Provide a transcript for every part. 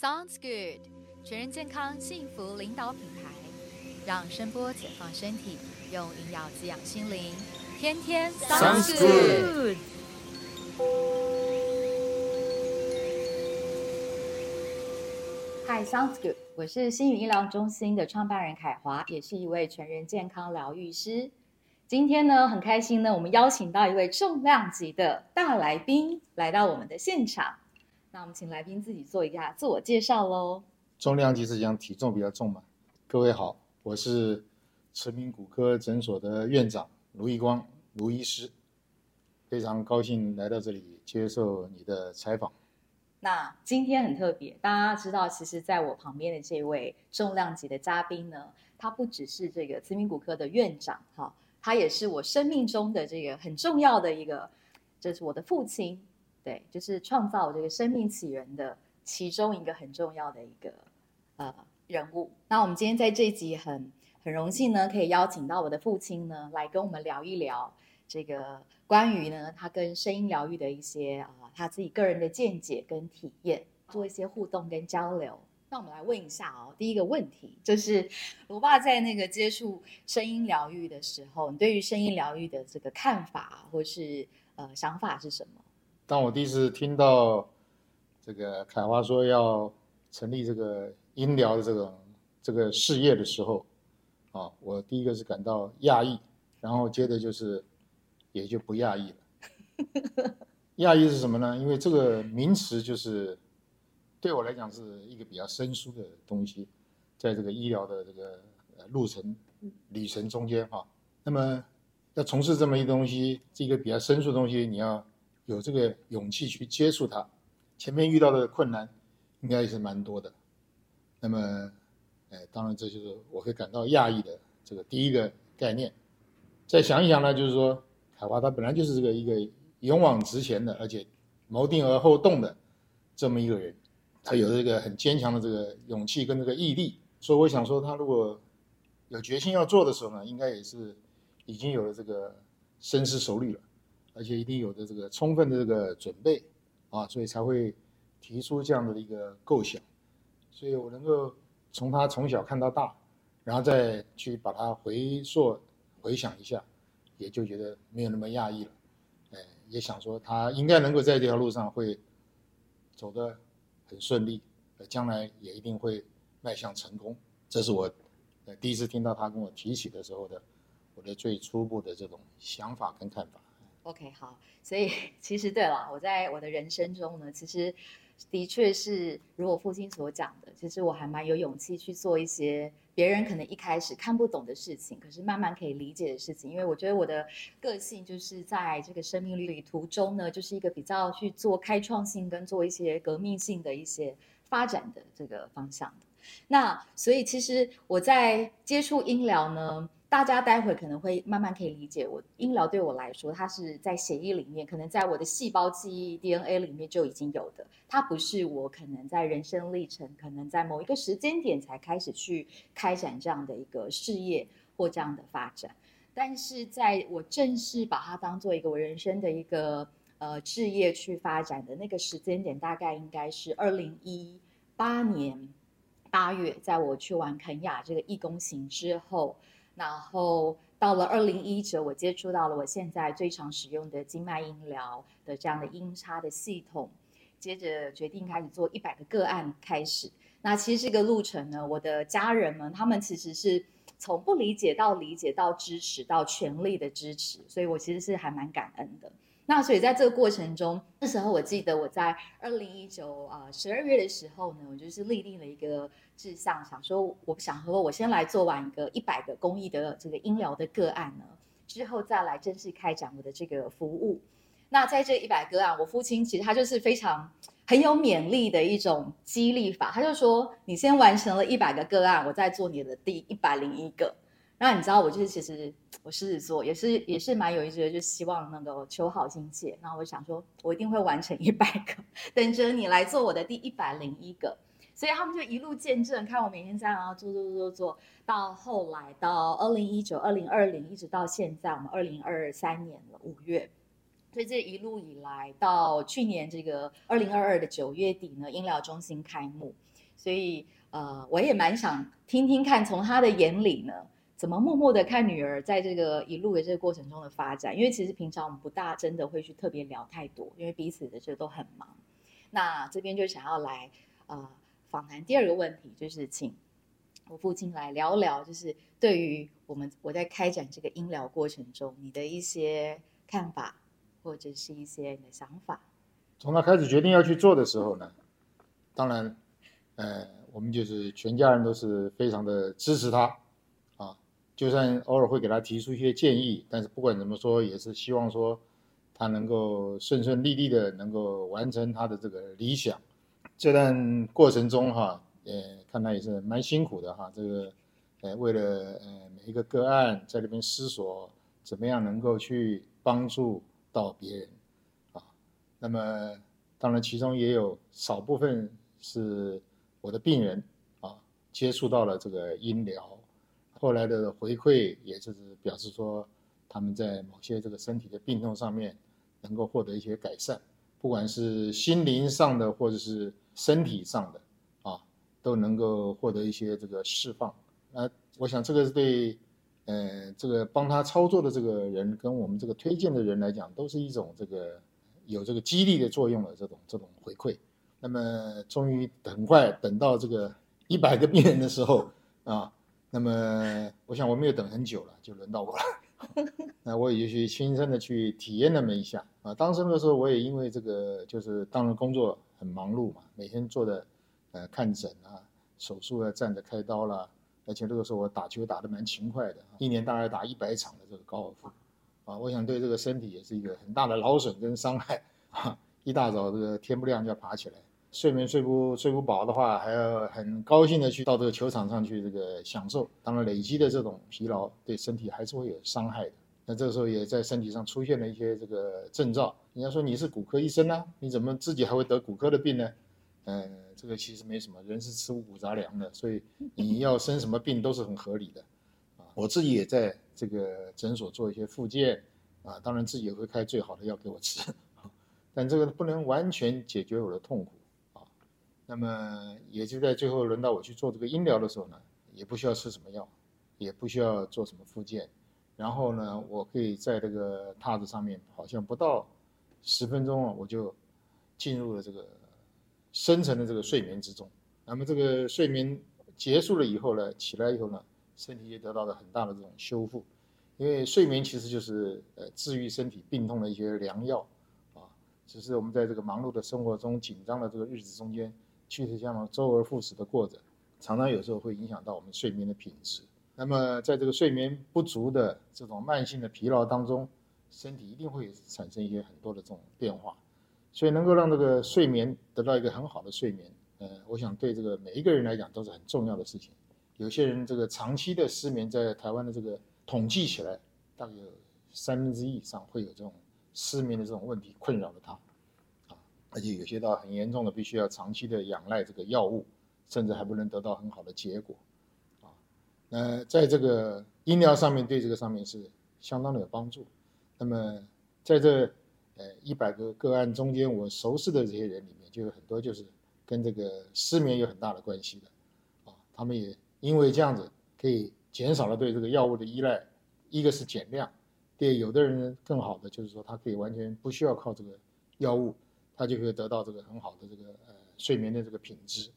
Sounds good，全人健康幸福领导品牌，让声波解放身体，用营养滋养心灵，天天 Sounds good。Hi，Sounds good，我是新宇医疗中心的创办人凯华，也是一位全人健康疗愈师。今天呢，很开心呢，我们邀请到一位重量级的大来宾来到我们的现场。那我们请来宾自己做一下自我介绍喽。重量级是讲体重比较重嘛？各位好，我是慈铭骨科诊所的院长卢义光卢医师，非常高兴来到这里接受你的采访。那今天很特别，大家知道，其实在我旁边的这位重量级的嘉宾呢，他不只是这个慈铭骨科的院长，哈，他也是我生命中的这个很重要的一个，这是我的父亲。对，就是创造这个生命起源的其中一个很重要的一个呃人物。那我们今天在这集很很荣幸呢，可以邀请到我的父亲呢来跟我们聊一聊这个关于呢他跟声音疗愈的一些啊他自己个人的见解跟体验，做一些互动跟交流。那我们来问一下哦，第一个问题就是我爸在那个接触声音疗愈的时候，你对于声音疗愈的这个看法或是呃想法是什么？当我第一次听到这个凯华说要成立这个音疗的这个这个事业的时候，啊，我第一个是感到讶异，然后接着就是也就不讶异了。讶异是什么呢？因为这个名词就是对我来讲是一个比较生疏的东西，在这个医疗的这个路程旅程中间哈，那么要从事这么一东西，这个比较生疏的东西，你要。有这个勇气去接触它，前面遇到的困难应该也是蛮多的。那么，哎，当然这就是我会感到讶异的这个第一个概念。再想一想呢，就是说，海华他本来就是这个一个勇往直前的，而且谋定而后动的这么一个人，他有这个很坚强的这个勇气跟这个毅力。所以我想说，他如果有决心要做的时候呢，应该也是已经有了这个深思熟虑了。而且一定有的这个充分的这个准备啊，所以才会提出这样的一个构想。所以我能够从他从小看到大，然后再去把它回溯、回想一下，也就觉得没有那么讶异了。哎，也想说他应该能够在这条路上会走得很顺利，将来也一定会迈向成功。这是我呃第一次听到他跟我提起的时候的我的最初步的这种想法跟看法。OK，好，所以 其实对了，我在我的人生中呢，其实的确是如我父亲所讲的，其实我还蛮有勇气去做一些别人可能一开始看不懂的事情，可是慢慢可以理解的事情。因为我觉得我的个性就是在这个生命旅途中呢，就是一个比较去做开创性跟做一些革命性的一些发展的这个方向的。那所以其实我在接触音疗呢。大家待会可能会慢慢可以理解，我音疗对我来说，它是在血液里面，可能在我的细胞记忆 DNA 里面就已经有的。它不是我可能在人生历程，可能在某一个时间点才开始去开展这样的一个事业或这样的发展。但是在我正式把它当做一个我人生的一个呃事业去发展的那个时间点，大概应该是二零一八年八月，在我去完肯亚这个义工行之后。然后到了二零一九，我接触到了我现在最常使用的经脉音疗的这样的音叉的系统，接着决定开始做一百个个案开始。那其实这个路程呢，我的家人们他们其实是从不理解到理解到支持到全力的支持，所以我其实是还蛮感恩的。那所以在这个过程中，那时候我记得我在二零一九啊十二月的时候呢，我就是立定了一个志向，想说我想说我先来做完一个一百个公益的这个医疗的个案呢，之后再来正式开展我的这个服务。那在这一百个案，我父亲其实他就是非常很有勉励的一种激励法，他就说你先完成了一百个个案，我再做你的第一百零一个。那你知道我就是其实我狮子座也是也是蛮有意思的，就希望那个求好心切。那我想说，我一定会完成一百个，等着你来做我的第一百零一个。所以他们就一路见证，看我每天这样做做做做做，到后来到二零一九、二零二零，一直到现在我们二零二三年了五月，所以这一路以来，到去年这个二零二二的九月底呢，医疗中心开幕，所以呃，我也蛮想听听看，从他的眼里呢，怎么默默的看女儿在这个一路的这个过程中的发展。因为其实平常我们不大真的会去特别聊太多，因为彼此的这都很忙。那这边就想要来呃访谈第二个问题，就是请我父亲来聊聊，就是对于我们我在开展这个医疗过程中，你的一些看法。或者是一些你的想法。从他开始决定要去做的时候呢，当然，呃，我们就是全家人都是非常的支持他，就算偶尔会给他提出一些建议，但是不管怎么说，也是希望说他能够顺顺利利的能够完成他的这个理想。这段过程中哈，呃，看他也是蛮辛苦的哈，这个，呃，为了呃每一个个案在那边思索怎么样能够去帮助。到别人，啊，那么当然其中也有少部分是我的病人啊，接触到了这个音疗，后来的回馈也就是表示说他们在某些这个身体的病痛上面能够获得一些改善，不管是心灵上的或者是身体上的啊，都能够获得一些这个释放。那我想这个是对。呃，这个帮他操作的这个人跟我们这个推荐的人来讲，都是一种这个有这个激励的作用的这种这种回馈。那么终于很快等到这个一百个病人的时候啊，那么我想我没有等很久了，就轮到我了。那我也就去亲身的去体验那么一下啊。当时那个时候我也因为这个就是当时工作很忙碌嘛，每天做的呃看诊啊、手术啊、站着开刀啦。而且那个时候我打球打得蛮勤快的，一年大概打一百场的这个高尔夫，啊，我想对这个身体也是一个很大的劳损跟伤害啊。一大早这个天不亮就要爬起来，睡眠睡不睡不饱的话，还要很高兴的去到这个球场上去这个享受。当然累积的这种疲劳对身体还是会有伤害的。那这个时候也在身体上出现了一些这个症兆。人家说你是骨科医生呢，你怎么自己还会得骨科的病呢？嗯。这个其实没什么，人是吃五谷杂粮的，所以你要生什么病都是很合理的，啊，我自己也在这个诊所做一些复健，啊，当然自己也会开最好的药给我吃，但这个不能完全解决我的痛苦，那么也就在最后轮到我去做这个音疗的时候呢，也不需要吃什么药，也不需要做什么复健，然后呢，我可以在这个榻子上面，好像不到十分钟啊我就进入了这个。深层的这个睡眠之中，那么这个睡眠结束了以后呢，起来以后呢，身体也得到了很大的这种修复，因为睡眠其实就是呃治愈身体病痛的一些良药啊。只是我们在这个忙碌的生活中、紧张的这个日子中间，确实像周而复始的过着，常常有时候会影响到我们睡眠的品质。那么在这个睡眠不足的这种慢性的疲劳当中，身体一定会产生一些很多的这种变化。所以能够让这个睡眠得到一个很好的睡眠，呃，我想对这个每一个人来讲都是很重要的事情。有些人这个长期的失眠，在台湾的这个统计起来，大概有三分之一以上会有这种失眠的这种问题困扰着他，而且有些到很严重的，必须要长期的仰赖这个药物，甚至还不能得到很好的结果，啊，那在这个医疗上面对这个上面是相当的有帮助。那么在这。呃，一百个个案中间，我熟识的这些人里面，就有很多就是跟这个失眠有很大的关系的，啊，他们也因为这样子可以减少了对这个药物的依赖，一个是减量，对，有的人更好的就是说他可以完全不需要靠这个药物，他就可以得到这个很好的这个呃睡眠的这个品质，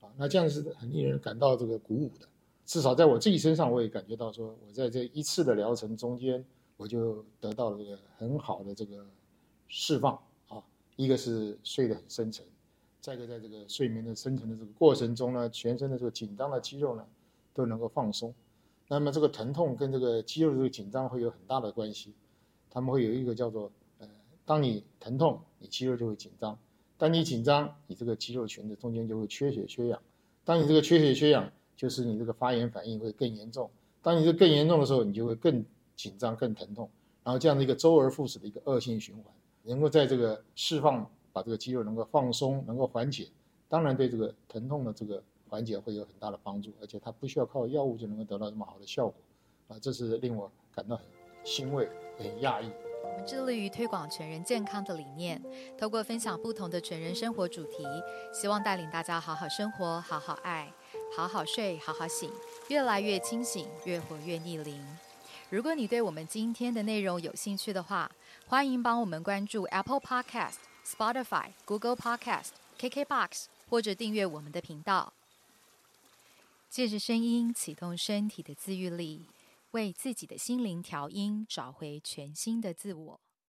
啊，那这样是很令人感到这个鼓舞的，至少在我自己身上，我也感觉到说我在这一次的疗程中间，我就得到了这个很好的这个。释放啊，一个是睡得很深沉，再一个在这个睡眠的深沉的这个过程中呢，全身的这个紧张的肌肉呢都能够放松。那么这个疼痛跟这个肌肉这个紧张会有很大的关系。他们会有一个叫做，当你疼痛，你肌肉就会紧张；当你紧张，你这个肌肉群的中间就会缺血缺氧。当你这个缺血缺氧，就是你这个发炎反应会更严重。当你这更严重的时候，你就会更紧张、更疼痛，然后这样的一个周而复始的一个恶性循环。能够在这个释放，把这个肌肉能够放松，能够缓解，当然对这个疼痛的这个缓解会有很大的帮助，而且它不需要靠药物就能够得到这么好的效果，啊，这是令我感到很欣慰、很讶异。们致力于推广全人健康的理念，透过分享不同的全人生活主题，希望带领大家好好生活、好好爱、好好睡、好好醒，越来越清醒，越活越逆龄。如果你对我们今天的内容有兴趣的话，欢迎帮我们关注 Apple Podcast、Spotify、Google Podcast、KKBox，或者订阅我们的频道。借着声音启动身体的自愈力，为自己的心灵调音，找回全新的自我。